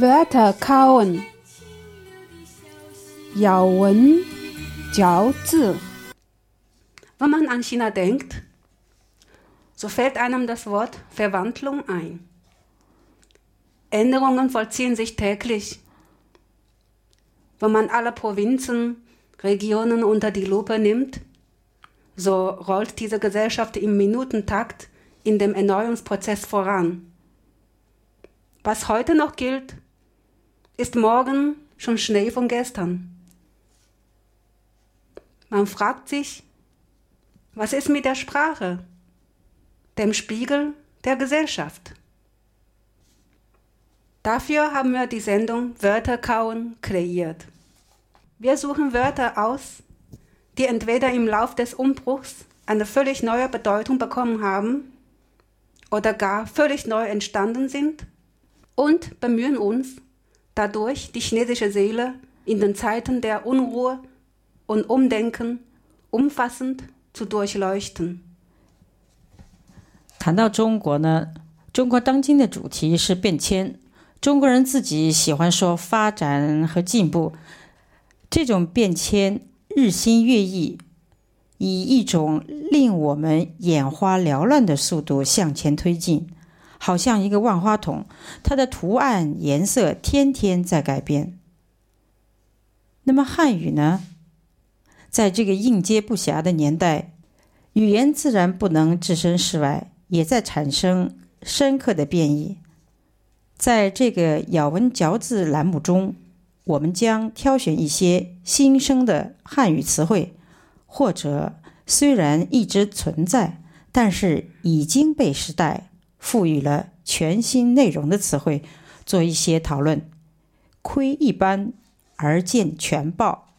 Wörter kauen. Yaowen, Jiaozi. Wenn man an China denkt, so fällt einem das Wort Verwandlung ein. Änderungen vollziehen sich täglich. Wenn man alle Provinzen, Regionen unter die Lupe nimmt, so rollt diese Gesellschaft im Minutentakt in dem Erneuerungsprozess voran. Was heute noch gilt, ist morgen schon Schnee von gestern. Man fragt sich, was ist mit der Sprache, dem Spiegel der Gesellschaft? Dafür haben wir die Sendung Wörter kauen kreiert. Wir suchen Wörter aus, die entweder im Lauf des Umbruchs eine völlig neue Bedeutung bekommen haben oder gar völlig neu entstanden sind und bemühen uns, dadurch die chinesische Seele in den Zeiten der Unruhe und Umdenken umfassend zu durchleuchten. 谈到中国呢，中国当今的主题是变迁。中国人自己喜欢说发展和进步，这种变迁日新月异，以一种令我们眼花缭乱的速度向前推进，好像一个万花筒，它的图案颜色天天在改变。那么汉语呢？在这个应接不暇的年代，语言自然不能置身事外，也在产生深刻的变异。在这个咬文嚼字栏目中，我们将挑选一些新生的汉语词汇，或者虽然一直存在，但是已经被时代赋予了全新内容的词汇，做一些讨论。窥一斑而见全豹。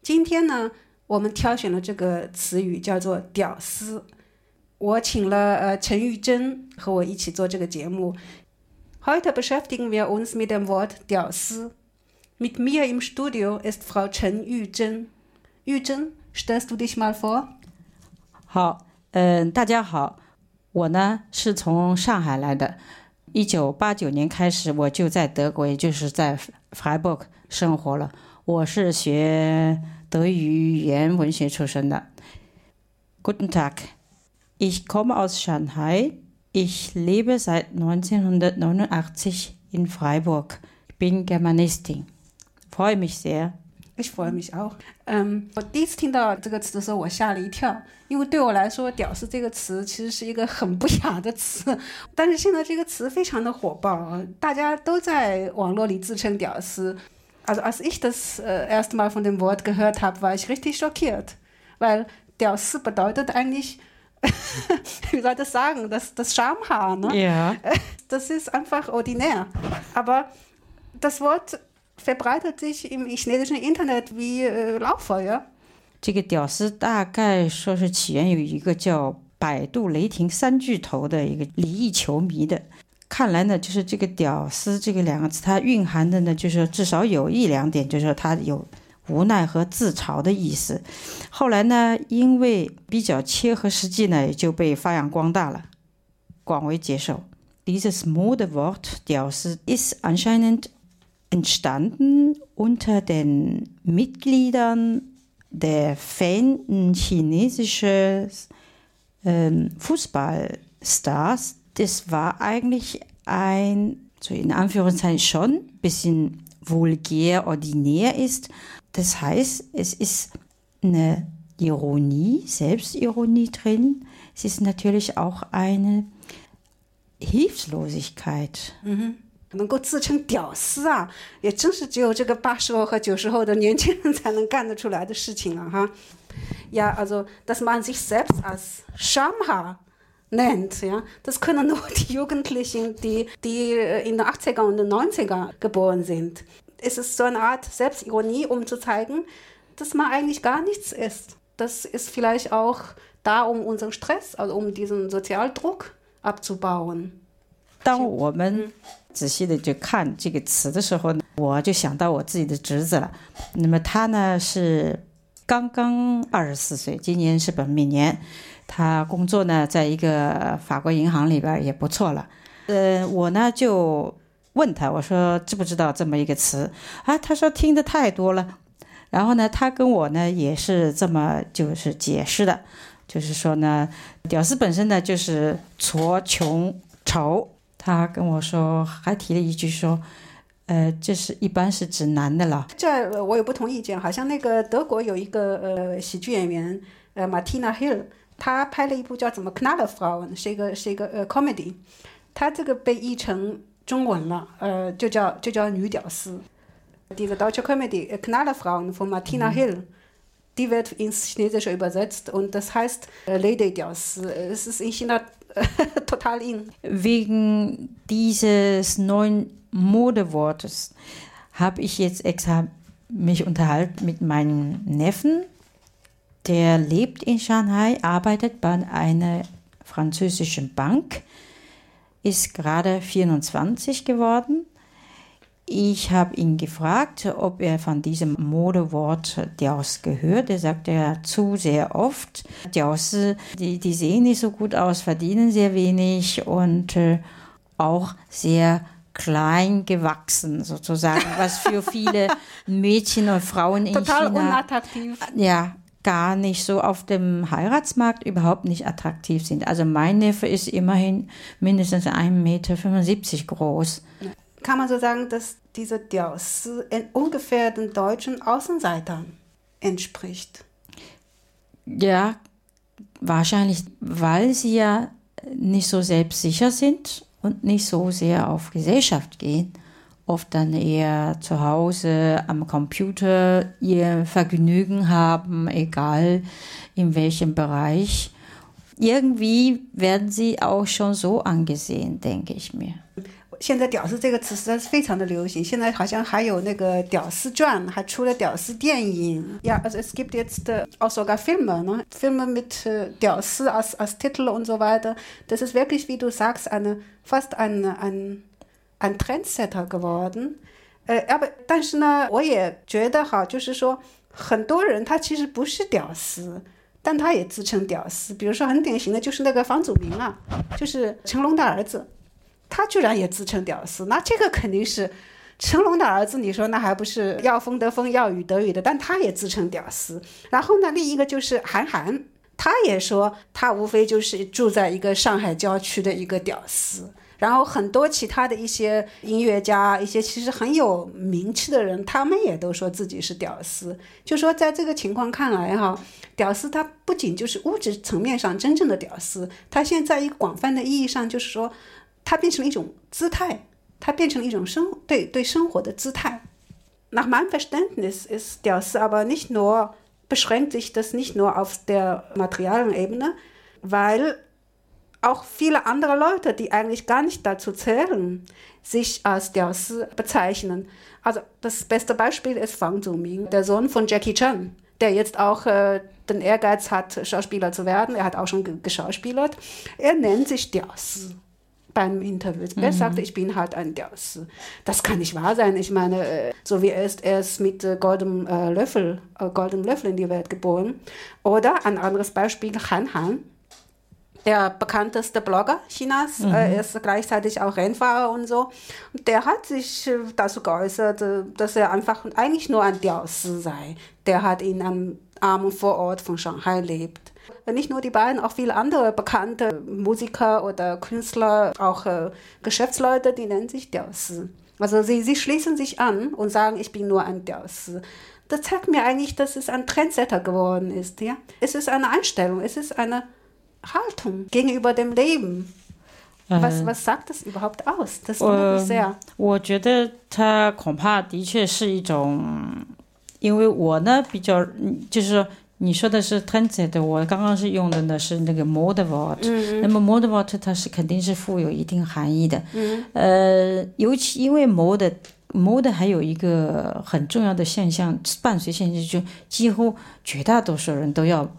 今天呢，我们挑选了这个词语叫做“屌丝”。我请了呃陈玉珍和我一起做这个节目。Heute beschäftigen wir uns mit dem Wort Diao Si. Mit mir im Studio ist Frau Chen Yuzhen. Yuzhen, stellst du dich mal vor? 好，嗯，大家好，我呢是从上海来的。一九八九年开始，我就在德国，也就是在 Freiburg 生活了。我是学德语语言文学出身的。Guten Tag. Ich komme aus Shanghai. Ich lebe seit 1989 in Freiburg. Ich bin Germanistin. Freue mich sehr. Ich freue mich auch。嗯，我第一次听到这个词的时候，我吓了一跳，因为对我来说，“屌丝”这个词其实是一个很不雅的词。但是现在这个词非常的火爆，大家都在网络里自称“屌丝”。Also als ich das äh, erste Mal von dem Wort gehört habe, war ich richtig schockiert, weil “屌丝” bedeutet eigentlich wie soll ich das sagen, das, das Schamhaar. Ne? Ja. Das ist einfach ordinär. Aber das Wort verbreitet sich im chinesischen Internet wie äh, Lauffeuer. 这个屌丝大概说是起源于一个叫百度雷霆三巨头的一个离异球迷的。看来呢，就是这个“屌丝”这个两个字，它蕴含的呢，就是至少有一两点，就是说它有无奈和自嘲的意思，后来呢，因为比较切合实际呢，也就被发扬光大了，广为接受。Dieses Modewort 屌丝“ ist anscheinend entstanden unter den Mitgliedern der Fan chinesischen ähm, Fußballstars. Das war eigentlich ein, so in Anführungszeichen schon, bisschen vulgär, ordinär ist, das heißt, es ist eine Ironie, Selbstironie drin. Es ist natürlich auch eine Hilflosigkeit. Mhm. 能够自称屌丝啊，也真是只有这个八十后和九十后的年轻人才能干得出来的事情了哈。Ja, also dass man sich selbst als Schamhaar nennt, ja, das können nur die Jugendlichen, die, die in den 80er und den 90er geboren sind ist es so eine Art Selbstironie, um zu zeigen, dass man eigentlich gar nichts ist. Das ist vielleicht auch da, um unseren Stress, also um diesen Sozialdruck abzubauen. 当我们 仔细的去看这个词的时候呢，我就想到我自己的侄子了。那么他呢是刚刚二十四岁，今年是本命年。他工作呢在一个法国银行里边也不错了。呃，我呢就问他，我说知不知道这么一个词啊？他说听的太多了。然后呢，他跟我呢也是这么就是解释的，就是说呢，屌丝本身呢就是矬穷丑。他跟我说，还提了一句说，呃，这是一般是指男的了。这我有不同意见，好像那个德国有一个呃喜剧演员呃 Martina Hill，他拍了一部叫怎么 Knallerfrauen，是一个是一个呃 comedy，他这个被译成中文了，呃，就叫就叫女屌丝。Diese deutsche Comedy Knallerfrauen von Martina Hill, die wird ins Chinesische übersetzt und das heißt Lady Dios. Es ist in China total in. Wegen dieses neuen Modewortes habe ich jetzt extra mich unterhalten mit meinem Neffen. Der lebt in Shanghai, arbeitet bei einer französischen Bank, ist gerade 24 geworden ich habe ihn gefragt, ob er von diesem Modewort Diaus gehört. Er sagt ja zu sehr oft. Diaus, die, die sehen nicht so gut aus, verdienen sehr wenig und äh, auch sehr klein gewachsen sozusagen, was für viele Mädchen und Frauen in Total China unattraktiv. ja gar nicht so auf dem Heiratsmarkt überhaupt nicht attraktiv sind. Also mein Neffe ist immerhin mindestens 1,75 Meter groß. Kann man so sagen, dass dieser Dios ungefähr den deutschen Außenseitern entspricht. Ja, wahrscheinlich, weil sie ja nicht so selbstsicher sind und nicht so sehr auf Gesellschaft gehen. Oft dann eher zu Hause am Computer ihr Vergnügen haben, egal in welchem Bereich Irgendwie werden sie auch schon so angesehen, denke ich mir. 现在“屌丝”这个词实在是非常的流行，现在好像还有那个《屌丝传》，还出了屌丝电影。Ja, also es gibt jetzt auch sogar Filme, ne? Filme mit “屌丝” als, als Titel und so weiter. Das ist wirklich, wie du sagst, eine, fast ein, ein, ein Trendsetter geworden. Äh, aber 但是呢，我也觉得哈，就是说，很多人他其实不是屌丝， 但他也自称屌丝。比如说很典型的就是那个房祖名啊，就是成龙的儿子。他居然也自称屌丝，那这个肯定是成龙的儿子。你说那还不是要风得风，要雨得雨的？但他也自称屌丝。然后呢，另一个就是韩寒，他也说他无非就是住在一个上海郊区的一个屌丝。然后很多其他的一些音乐家，一些其实很有名气的人，他们也都说自己是屌丝。就说在这个情况看来哈，屌丝他不仅就是物质层面上真正的屌丝，他现在一个广泛的意义上就是说。它变成了一种姿态，它变成了一种生对对生活的姿态。Nach meinem Verständnis ist das aber nicht nur, beschränkt sich das nicht nur auf der materialen Ebene, weil auch viele andere Leute, die eigentlich gar nicht dazu zählen, sich als Dios bezeichnen. Also das beste Beispiel ist Fang Zuming, der Sohn von Jackie Chan, der jetzt auch äh, den Ehrgeiz hat, Schauspieler zu werden. Er hat auch schon geschauspielert. Er nennt sich Dios beim Interview. Er mhm. sagte, ich bin halt ein Dios. Das kann nicht wahr sein. Ich meine, äh, so wie er ist, er ist mit äh, goldenem äh, Löffel, goldenem Löffel in die Welt geboren. Oder ein anderes Beispiel, Han Han. Der bekannteste Blogger Chinas, mhm. er ist gleichzeitig auch Rennfahrer und so. Und der hat sich dazu geäußert, dass er einfach eigentlich nur ein Dios sei. Der hat in einem armen Vorort von Shanghai lebt nicht nur die beiden, auch viele andere bekannte Musiker oder Künstler, auch äh, Geschäftsleute, die nennen sich Dios. Also sie, sie schließen sich an und sagen, ich bin nur ein Dios. Das zeigt mir eigentlich, dass es ein Trendsetter geworden ist. Ja? Es ist eine Einstellung, es ist eine Haltung gegenüber dem Leben. Was, was sagt das überhaupt aus? Das wundert mich sehr. 我觉得它恐怕的确是一种，因为我呢比较就是说你说的是 transit，我刚刚是用的呢是那个 modewort。嗯那么 modewort 它是肯定是富有一定含义的。嗯。呃，尤其因为 mod mod 还有一个很重要的现象，伴随现象就几乎绝大多数人都要。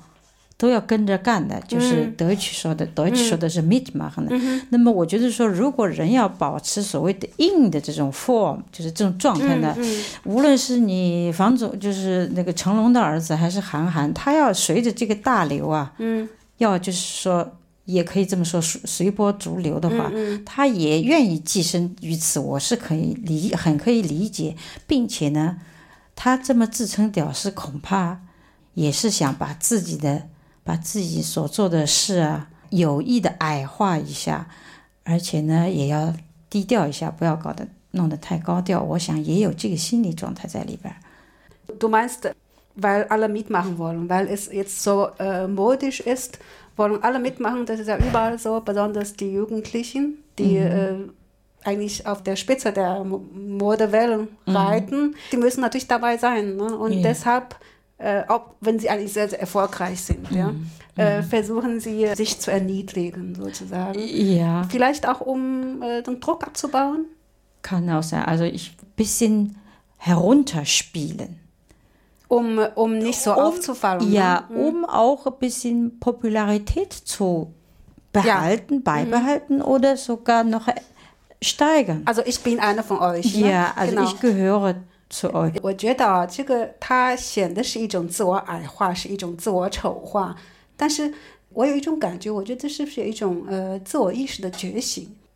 都要跟着干的，就是德语说的，德语说的是 meet 嘛，可能。那么我觉得说，如果人要保持所谓的硬的这种 form，就是这种状态呢，无论是你房总，就是那个成龙的儿子，还是韩寒，他要随着这个大流啊，要就是说也可以这么说，随随波逐流的话，他也愿意寄身于此，我是可以理很可以理解，并且呢，他这么自称屌丝，恐怕也是想把自己的把自己所做的事啊，有意的矮化一下，而且呢，也要低调一下，不要搞得弄得太高调。我想也有这个心理状态在里边。Du meinst, weil alle mitmachen wollen, weil es jetzt so äh, modisch ist, wollen alle mitmachen. Das ist ja überall so, besonders die Jugendlichen, die mhm. äh, eigentlich auf der Spitze der Modewellen mhm. reiten. Die müssen natürlich dabei sein. Ne? Und yeah. deshalb, äh, auch wenn sie eigentlich sehr, sehr erfolgreich sind, mhm. ja, äh, mhm. versuchen sie, sich zu erniedrigen, sozusagen. Ja. Vielleicht auch, um äh, den Druck abzubauen. Kann auch sein. Also ich ein bisschen herunterspielen um, um nicht so um, aufzufallen. Ja, ne? um auch ein bisschen Popularität zu behalten, ja. Mhm. beibehalten mhm. oder sogar noch steigern. Also ich bin einer von euch. Ne? Ja, also genau. ich gehöre 是我觉得啊这个它显得是一种自我矮化，是一种自我丑化，但是我有一种感觉，我觉得这是不是有一种呃自我意识的觉醒？